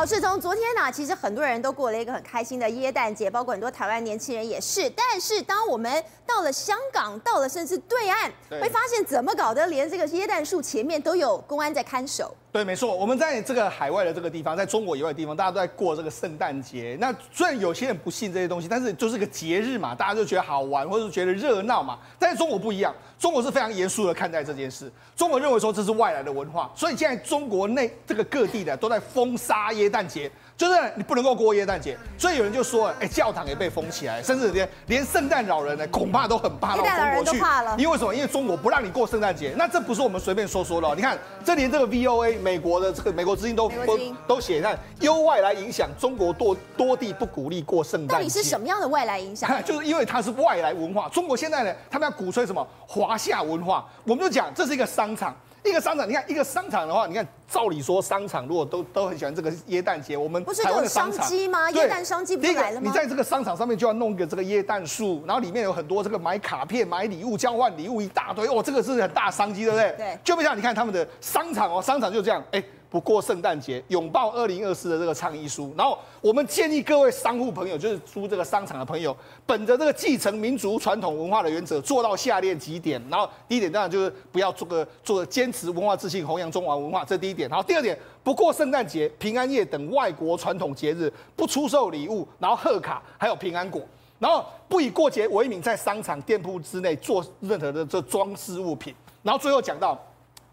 好，是从昨天呢、啊，其实很多人都过了一个很开心的耶诞节，包括很多台湾年轻人也是。但是当我们到了香港，到了甚至对岸，会发现怎么搞的连这个耶诞树前面都有公安在看守。对，没错，我们在这个海外的这个地方，在中国以外的地方，大家都在过这个圣诞节。那虽然有些人不信这些东西，但是就是个节日嘛，大家就觉得好玩，或者是觉得热闹嘛。但是中国不一样，中国是非常严肃的看待这件事。中国认为说这是外来的文化，所以现在中国内这个各地的都在封杀耶诞节。就是你不能够过耶诞节，所以有人就说，哎，教堂也被封起来，甚至连连圣诞老人呢，恐怕都很怕到中国去。因为什么？因为中国不让你过圣诞节。那这不是我们随便说说的哦。你看，这连这个 VOA 美国的这个美国资金都都都写，看由外来影响，中国多多地不鼓励过圣诞节。到底是什么样的外来影响？就是因为它是外来文化。中国现在呢，他们要鼓吹什么华夏文化？我们就讲这是一个商场。一个商场，你看一个商场的话，你看照理说商场如果都都很喜欢这个耶诞节，我们不是有商机吗？耶诞商机不来了吗？你在这个商场上面就要弄一个这个耶诞树，然后里面有很多这个买卡片、买礼物、交换礼物一大堆，哦，这个是很大商机，对不对？对。就不像你看他们的商场哦，商场就这样，哎。不过圣诞节，拥抱二零二四的这个倡议书。然后我们建议各位商户朋友，就是租这个商场的朋友，本着这个继承民族传统文化的原则，做到下列几点。然后第一点当然就是不要做个做坚持文化自信，弘扬中华文化，这第一点。然后第二点，不过圣诞节、平安夜等外国传统节日，不出售礼物，然后贺卡，还有平安果，然后不以过节为名在商场店铺之内做任何的这装饰物品。然后最后讲到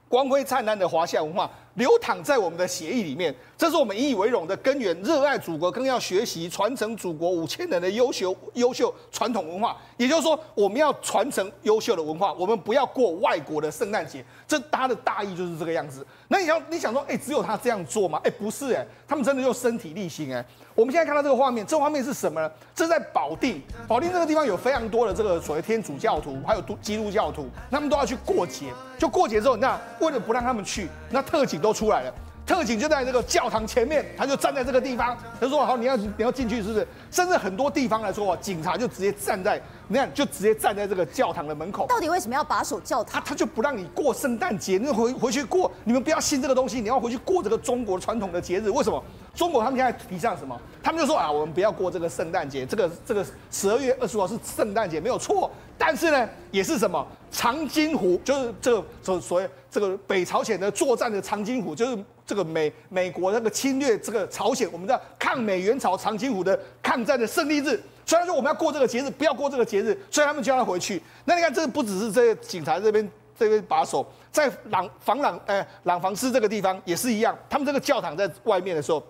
光辉灿烂的华夏文化。流淌在我们的血液里面，这是我们引以为荣的根源。热爱祖国，更要学习传承祖国五千年的优秀优秀传统文化。也就是说，我们要传承优秀的文化，我们不要过外国的圣诞节。这他的大意就是这个样子。那你要你想说，哎，只有他这样做吗？哎，不是，哎，他们真的用身体力行，哎。我们现在看到这个画面，这画面是什么呢？这是在保定，保定这个地方有非常多的这个所谓天主教徒，还有基督教徒，他们都要去过节。就过节之后，那为了不让他们去，那特警。都出来了，特警就在这个教堂前面，他就站在这个地方，他说：“好，你要你要进去，是不是？”甚至很多地方来说，警察就直接站在，你看，就直接站在这个教堂的门口。到底为什么要把守教堂？他他就不让你过圣诞节，你回回去过，你们不要信这个东西，你要回去过这个中国传统的节日。为什么？中国他们现在提倡什么？他们就说啊，我们不要过这个圣诞节，这个这个十二月二十五号是圣诞节，没有错。但是呢，也是什么长津湖，就是这个所所谓这个北朝鲜的作战的长津湖，就是这个美美国那个侵略这个朝鲜，我们叫抗美援朝长津湖的抗战的胜利日。虽然说我们要过这个节日，不要过这个节日，所以他们就要回去。那你看，这不只是这些警察这边这边把守，在廊防廊呃廊坊寺这个地方也是一样，他们这个教堂在外面的时候，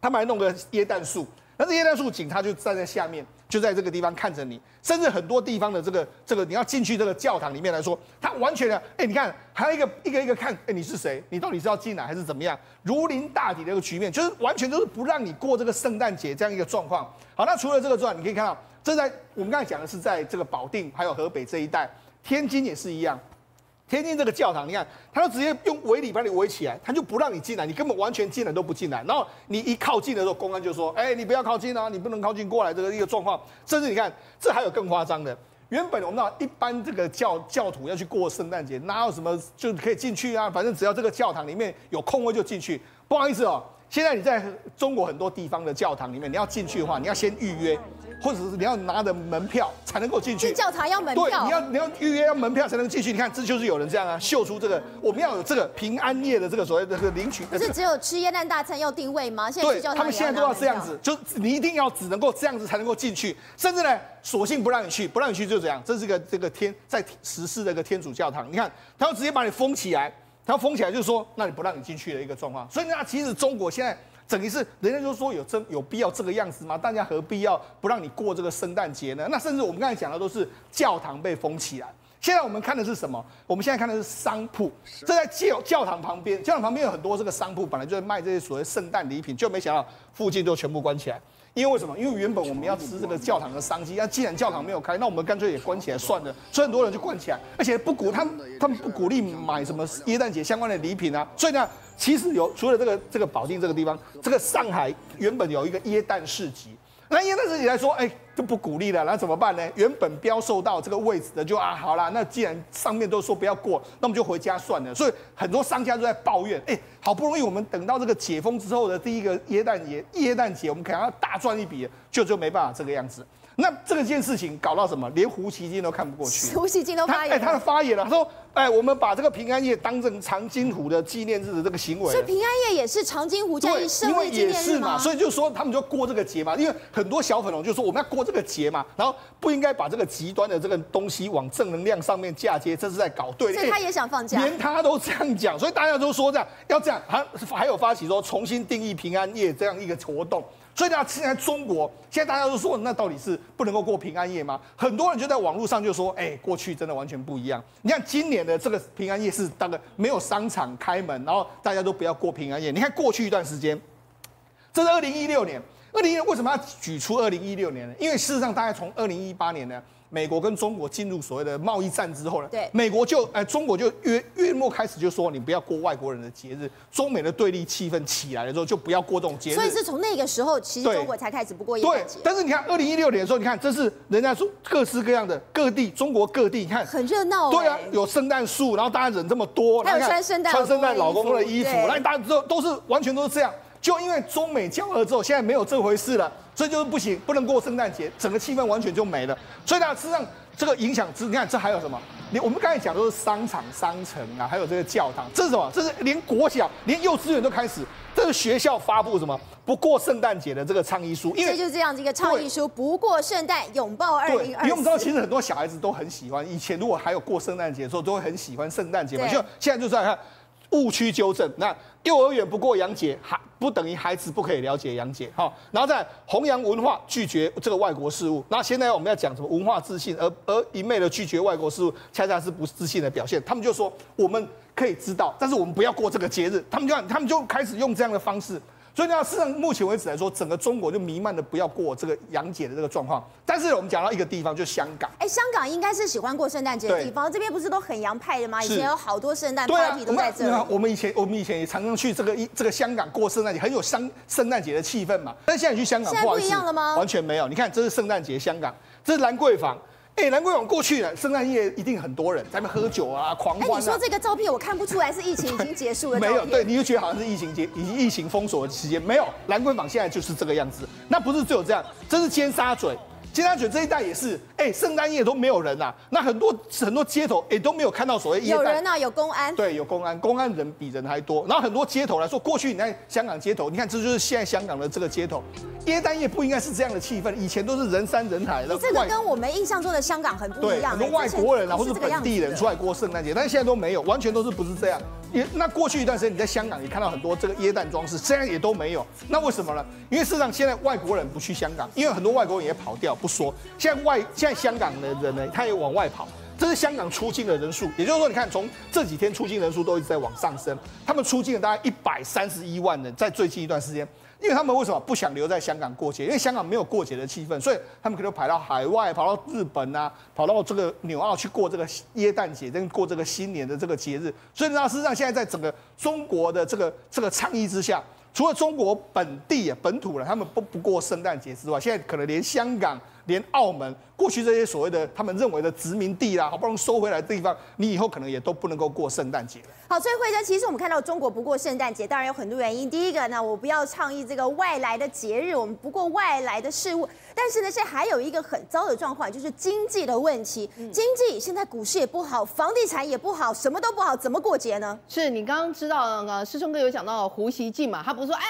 他们还弄个椰蛋树，但是耶诞树警察就站在下面。就在这个地方看着你，甚至很多地方的这个这个，你要进去这个教堂里面来说，他完全的，哎，你看，还有一个一个一个看，哎，你是谁？你到底是要进来还是怎么样？如临大敌的一个局面，就是完全都是不让你过这个圣诞节这样一个状况。好，那除了这个之外，你可以看到，这在我们刚才讲的是在这个保定还有河北这一带，天津也是一样。天津这个教堂，你看，他就直接用围篱把你围起来，他就不让你进来，你根本完全进来都不进来。然后你一靠近的时候，公安就说：“哎，你不要靠近啊，你不能靠近过来。”这个一个状况，甚至你看，这还有更夸张的。原本我们知道，一般这个教教徒要去过圣诞节，哪有什么就可以进去啊？反正只要这个教堂里面有空位就进去。不好意思哦，现在你在中国很多地方的教堂里面，你要进去的话，你要先预约。或者是你要拿着门票才能够进去，教堂要门票，对，你要你要预约要门票才能进去。你看，这就是有人这样啊，秀出这个，我们要有这个平安夜的这个所谓的这个领取。不是只有吃耶诞大餐要定位吗？现在教堂他们现在都要这样子，就你一定要只能够这样子才能够进去，甚至呢，索性不让你去，不让你去就这样。这是个这个天在实施的一个天主教堂，你看，他要直接把你封起来，他封起来就是说，那你不让你进去的一个状况。所以那其实中国现在。整个是，人家就说有真有必要这个样子吗？大家何必要不让你过这个圣诞节呢？那甚至我们刚才讲的都是教堂被封起来。现在我们看的是什么？我们现在看的是商铺。这在教教堂旁边，教堂旁边有很多这个商铺，本来就在卖这些所谓圣诞礼品，就没想到附近都全部关起来。因为为什么？因为原本我们要吃这个教堂的商机，那既然教堂没有开，那我们干脆也关起来算了。所以很多人就关起来，而且不鼓他们，他们不鼓励买什么耶诞节相关的礼品啊。所以呢，其实有除了这个这个保定这个地方，这个上海原本有一个耶诞市集，那耶诞节来说，哎，就不鼓励了，那怎么办呢？原本标售到这个位置的就啊，好啦，那既然上面都说不要过，那我们就回家算了。所以很多商家都在抱怨，哎，好不容易我们等到这个解封之后的第一个耶诞节，耶诞节我们可能要大赚一笔，就就没办法这个样子。那这个件事情搞到什么？连胡锡进都看不过去。胡锡进都发言他的发言了，他说：“哎，我们把这个平安夜当成长津湖的纪念日的这个行为。”所以平安夜也是长津湖战役胜利纪念日嘛？所以就说他们就过这个节嘛，因为很多小粉红就说我们要过这个节嘛，然后不应该把这个极端的这个东西往正能量上面嫁接，这是在搞对。所以他也想放假。连他都这样讲，所以大家都说这样要这样，还还有发起说重新定义平安夜这样一个活动。所以大家，现在中国现在大家都说，那到底是不能够过平安夜吗？很多人就在网络上就说，哎，过去真的完全不一样。你看今年的这个平安夜是大概没有商场开门，然后大家都不要过平安夜。你看过去一段时间，这是二零一六年，二零一六为什么要举出二零一六年呢？因为事实上，大概从二零一八年呢。美国跟中国进入所谓的贸易战之后呢，对，美国就哎、呃，中国就月月末开始就说你不要过外国人的节日，中美的对立气氛起来了之后就不要过这种节日。所以是从那个时候，其实中国才开始不过耶诞节。对，但是你看二零一六年的时候，你看这是人家说各式各样的各地，中国各地你看很热闹、欸。对啊，有圣诞树，然后大家人这么多，还有穿圣诞穿圣诞老公公的衣服，来大家都都是完全都是这样。就因为中美交恶之后，现在没有这回事了，所以就是不行，不能过圣诞节，整个气氛完全就没了。所以呢，事实上。这个影响之，你看这还有什么？你我们刚才讲都是商场、商城啊，还有这个教堂，这是什么？这是连国小、连幼稚园都开始，这是学校发布什么？不过圣诞节的这个倡议书，因为就是这样子一个倡议书，不过圣诞，拥抱二零二四。因为我们知道，其实很多小孩子都很喜欢，以前如果还有过圣诞节的时候，都会很喜欢圣诞节嘛。就现在就是来看。误区纠正，那幼儿园不过洋节，还不等于孩子不可以了解洋节，哈。然后在弘扬文化，拒绝这个外国事物。那现在我们要讲什么文化自信，而而一昧的拒绝外国事物，恰恰是不自信的表现。他们就说我们可以知道，但是我们不要过这个节日。他们就他们就开始用这样的方式。所以呢，事实上目前为止来说，整个中国就弥漫的不要过这个洋节的这个状况。但是我们讲到一个地方，就是香港。哎，香港应该是喜欢过圣诞节的地方，这边不是都很洋派的吗？以前有好多圣诞 party 都在这里。我们以前我们以前也常常去这个一这个香港过圣诞节，很有香圣诞节的气氛嘛。但现在你去香港，现在不一样了吗？完全没有。你看，这是圣诞节香港，这是兰桂坊。哎，兰桂坊过去了，圣诞夜一定很多人在那喝酒啊，狂欢啊。哎，你说这个照片我看不出来是疫情已经结束了。没有，对，你就觉得好像是疫情结，已经疫情封锁的期间。没有，兰桂坊现在就是这个样子。那不是只有这样，这是尖沙咀。尖沙咀这一带也是，哎，圣诞夜都没有人呐、啊。那很多很多街头，哎，都没有看到所谓有人呐、啊，有公安，对，有公安，公安人比人还多。然后很多街头来说，过去你在香港街头，你看这就是现在香港的这个街头，耶诞夜不应该是这样的气氛，以前都是人山人海的。这个跟我们印象中的香港很不一样。很多外国人啊，或者本地人出来过圣诞节，但是现在都没有，完全都是不是这样。那过去一段时间，你在香港也看到很多这个椰蛋装饰，现在也都没有。那为什么呢？因为事实上现在外国人不去香港，因为很多外国人也跑掉不说。现在外现在香港的人呢，他也往外跑。这是香港出境的人数，也就是说，你看从这几天出境人数都一直在往上升。他们出境了大概一百三十一万人，在最近一段时间。因为他们为什么不想留在香港过节？因为香港没有过节的气氛，所以他们可能跑到海外，跑到日本啊，跑到这个纽澳去过这个耶诞节，跟过这个新年的这个节日。所以呢，事实上现在在整个中国的这个这个倡议之下，除了中国本地本土人，他们不不过圣诞节之外，现在可能连香港。连澳门过去这些所谓的他们认为的殖民地啦，好不容易收回来的地方，你以后可能也都不能够过圣诞节了。好，所以惠贞，其实我们看到中国不过圣诞节，当然有很多原因。第一个呢，我不要倡议这个外来的节日，我们不过外来的事物。但是呢，现在还有一个很糟的状况，就是经济的问题。经济现在股市也不好，房地产也不好，什么都不好，怎么过节呢？是你刚刚知道那个师兄哥有讲到胡锡进嘛？他不是说哎，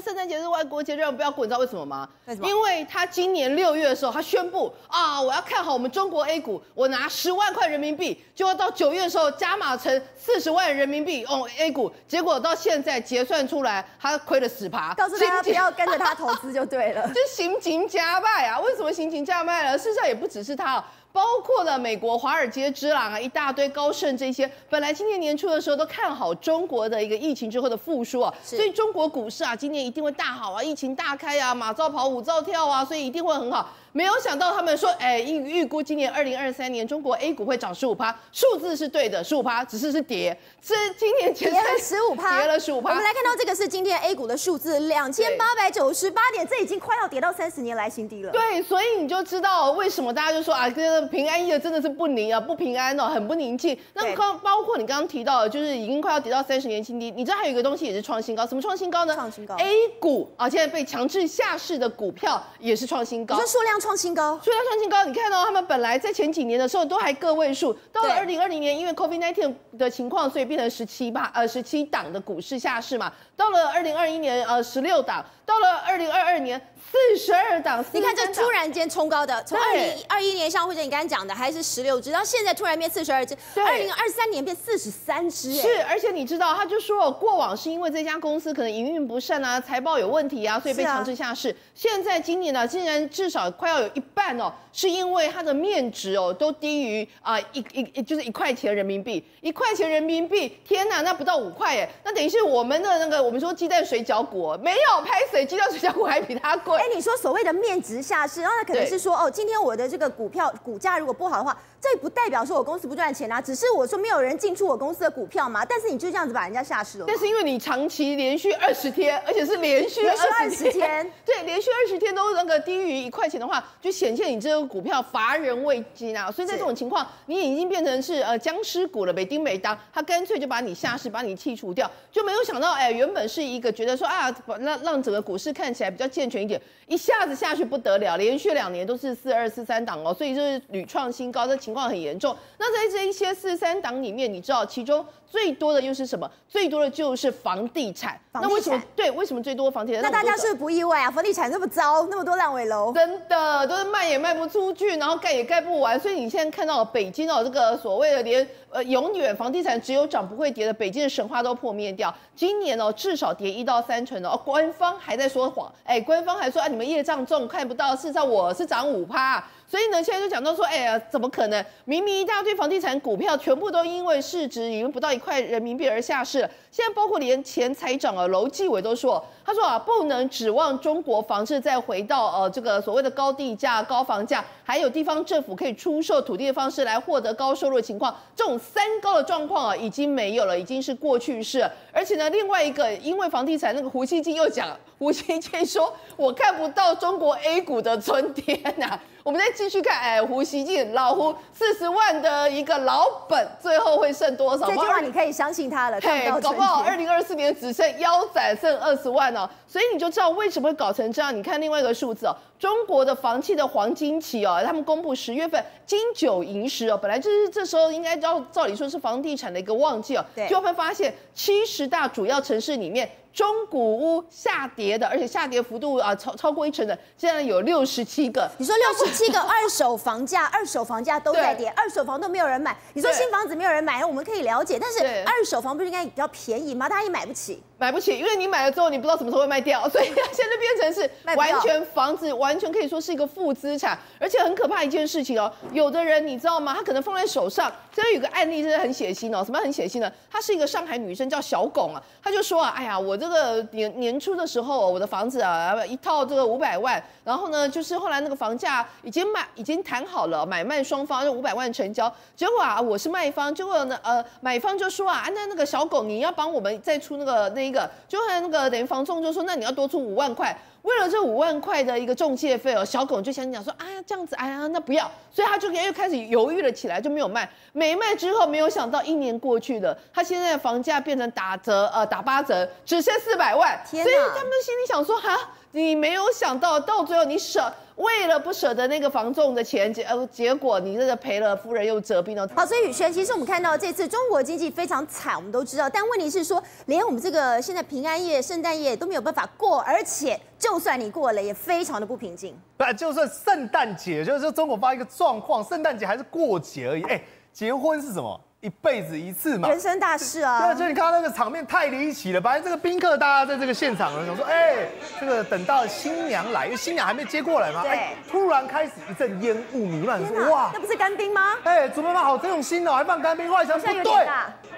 圣诞节是外国节，让不要过，你知道为什么吗？为什么？因为他今年六月的时候，他宣布啊，我要看好我们中国 A 股，我拿十万块人民币，就要到九月的时候加码成四十万人民币哦 A 股，结果到现在结算出来，他亏了十趴。告诉大家不要跟着他投资就对了，就行情加。卖啊？为什么行情加卖了？事实上也不只是他。包括了美国华尔街之狼啊，一大堆高盛这些，本来今年年初的时候都看好中国的一个疫情之后的复苏啊，所以中国股市啊今年一定会大好啊，疫情大开啊，马照跑，舞照跳啊，所以一定会很好。没有想到他们说，哎，预预估今年二零二三年中国 A 股会涨十五趴，数字是对的，十五趴，只是是跌，是今年跌了十五趴，跌了十五趴。我们来看到这个是今天 A 股的数字，两千八百九十八点，这已经快要跌到三十年来新低了。对，所以你就知道为什么大家就说啊，这个平安夜真的是不宁啊，不平安哦，很不宁静。那刚包括你刚刚提到的，就是已经快要跌到三十年新低。你知道还有一个东西也是创新高，什么创新高呢？创新高。A 股啊，现在被强制下市的股票也是创新高，你说数量创新高，所以它。创新高，你看到、哦、他们本来在前几年的时候都还个位数，到了二零二零年，因为 COVID-19 的情况，所以变成十七吧，呃，十七档的股市下市嘛。到了二零二一年，呃，十六档，到了二零二二年。四十二档，你看这突然间冲高的，从二零二一年像或者你刚刚讲的还是十六只，到现在突然变四十二只，二零二三年变四十三只。是，而且你知道，他就说过往是因为这家公司可能营运不善啊，财报有问题啊，所以被强制下市。啊、现在今年呢、啊，竟然至少快要有一半哦，是因为它的面值哦都低于啊一一一就是一块钱人民币，一块钱人民币，天哪，那不到五块哎，那等于是我们的那个我们说鸡蛋水饺股没有拍水，鸡蛋水饺股还比它贵。哎，你说所谓的面值下市，然后他可能是说，哦，今天我的这个股票股价如果不好的话，这不代表说我公司不赚钱啊，只是我说没有人进出我公司的股票嘛。但是你就这样子把人家下市了。但是因为你长期连续二十天，而且是连续二十天，天，对，连续二十天都那个低于一块钱的话，就显现你这个股票乏人问津啊。所以在这种情况，你已经变成是呃僵尸股了，没丁没当，他干脆就把你下市，把你剔除掉，就没有想到，哎，原本是一个觉得说啊，让让整个股市看起来比较健全一点，一下子下去不得了，连续两年都是四二四三档哦，所以就是屡创新高，这情况很严重。那在这一些四三档里面，你知道其中最多的又是什么？最多的就是房地产。那为什么？对，为什么最多房地产？那大家是不是不意外啊？房地产那么糟，那么多烂尾楼，真的都是卖也卖不出去，然后盖也盖不完。所以你现在看到北京哦，这个所谓的连呃永远房地产只有涨不会跌的北京的神话都破灭掉。今年哦，至少跌一到三成哦。官方还在说谎，哎，官方还说啊，你们业障重看不到，事实上我是涨五趴。所以呢，现在就讲到说，哎呀，怎么可能？明明一大堆房地产股票全部都因为市值已经不到一块人民币而下市了。现在包括连前财长啊，楼继伟都说，他说啊，不能指望中国房市再回到呃这个所谓的高地价、高房价，还有地方政府可以出售土地的方式来获得高收入的情况。这种三高的状况啊，已经没有了，已经是过去式。而且呢，另外一个因为房地产，那个胡锡进又讲，胡锡进说，我看不到中国 A 股的春天呐、啊。我们再继续看，哎，胡锡进老胡四十万的一个老本，最后会剩多少？这句话你可以相信他了。嘿，搞不好二零二四年只剩腰斩剩二十万哦，所以你就知道为什么会搞成这样。你看另外一个数字哦，中国的房企的黄金期哦，他们公布十月份金九银十哦，本来就是这时候应该照照理说是房地产的一个旺季哦，对，就会发现七十大主要城市里面。中古屋下跌的，而且下跌幅度啊超超过一成的，现在有六十七个。你说六十七个二手房价，二手房价都在跌，二手房都没有人买。你说新房子没有人买，我们可以了解，但是二手房不是应该比较便宜吗？大家也买不起。买不起，因为你买了之后，你不知道什么时候会卖掉，所以它现在变成是完全房子，完全可以说是一个负资产，而且很可怕一件事情哦。有的人你知道吗？他可能放在手上，这有个案例真的很血腥哦。什么很血腥呢？她是一个上海女生，叫小巩啊。她就说啊，哎呀，我这个年年初的时候，我的房子啊，一套这个五百万，然后呢，就是后来那个房价已经买，已经谈好了，买卖双方就五百万成交。结果啊，我是卖方，结果呢，呃，买方就说啊，那那个小巩，你要帮我们再出那个那。一个就和那个等于房仲就说，那你要多出五万块，为了这五万块的一个中介费哦，小狗就想讲说，哎呀这样子，哎呀那不要，所以他就又开始犹豫了起来，就没有卖。没卖之后，没有想到一年过去了，他现在的房价变成打折，呃打八折，只剩四百万。所以他们心里想说，哈，你没有想到到最后你舍。为了不舍得那个房仲的钱，结呃结果你这个赔了夫人又折兵了。好，所以宇轩，其实我们看到这次中国经济非常惨，我们都知道。但问题是说，连我们这个现在平安夜、圣诞夜都没有办法过，而且就算你过了，也非常的不平静。不，就算圣诞节，就是说中国发一个状况，圣诞节还是过节而已。哎，结婚是什么？一辈子一次嘛，人生大事啊！对，就你看到那个场面太离奇了。反正这个宾客大家在这个现场呢，想说，哎、欸，这个等到新娘来，因为新娘还没接过来嘛，哎、欸，突然开始一阵烟雾弥漫，说哇，那不是干冰吗？哎、欸，主办方好真用心哦，还放干冰，后来想不对，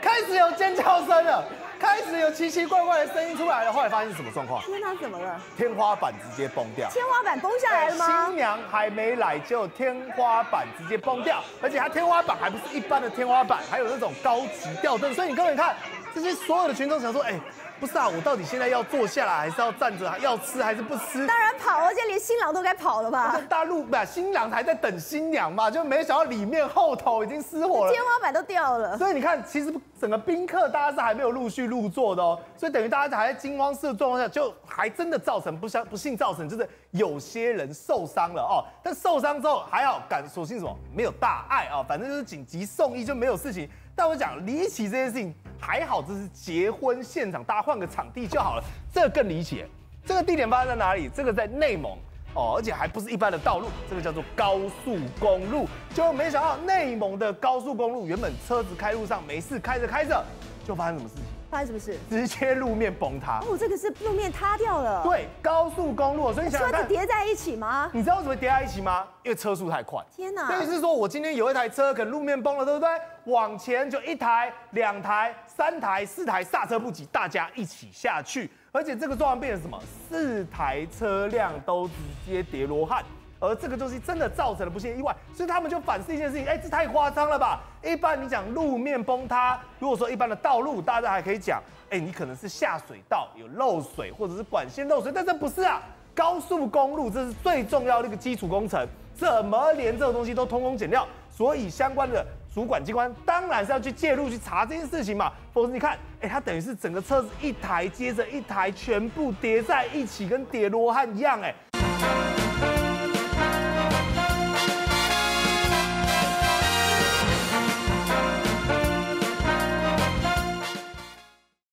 开始有尖叫声了。开始有奇奇怪怪的声音出来了，后来发现是什么状况？天哪，怎么了？天花板直接崩掉。天花板崩下来了吗？新娘还没来就天花板直接崩掉，而且它天花板还不是一般的天花板，还有那种高级吊灯，所以你根本看，这些所有的群众想说，哎。不是啊，我到底现在要坐下来，还是要站着？要吃还是不吃？当然跑，而且连新郎都该跑了吧？大陆不，新郎还在等新娘嘛，就没想到里面后头已经失火了，天花板都掉了。所以你看，其实整个宾客大家是还没有陆续入座的哦，所以等于大家还在惊慌失措的状况下，就还真的造成不相不幸造成就是有些人受伤了哦。但受伤之后还好，感所幸什么没有大碍啊，反正就是紧急送医就没有事情。但我讲离奇这件事情还好，这是结婚现场，大家换个场地就好了。这个更离奇，这个地点发生在哪里？这个在内蒙哦，而且还不是一般的道路，这个叫做高速公路。就没想到内蒙的高速公路，原本车子开路上没事，开着开着就发生什么事情？发生什么事？直接路面崩塌。哦，这个是路面塌掉了。对，高速公路，所以你想，想看，车子叠在一起吗？你知道为什么叠在一起吗？因为车速太快。天哪！等于是说我今天有一台车，可能路面崩了，对不对？往前就一台、两台、三台、四台，刹车不及，大家一起下去，而且这个状况变成什么？四台车辆都直接叠罗汉。而这个东西真的造成了不幸意外，所以他们就反思一件事情，哎，这太夸张了吧？一般你讲路面崩塌，如果说一般的道路，大家还可以讲，哎，你可能是下水道有漏水，或者是管线漏水，但这不是啊，高速公路这是最重要的一个基础工程，怎么连这个东西都通通减料？所以相关的主管机关当然是要去介入去查这件事情嘛，否则你看，哎，它等于是整个车子一台接着一台全部叠在一起，跟叠罗汉一样，哎。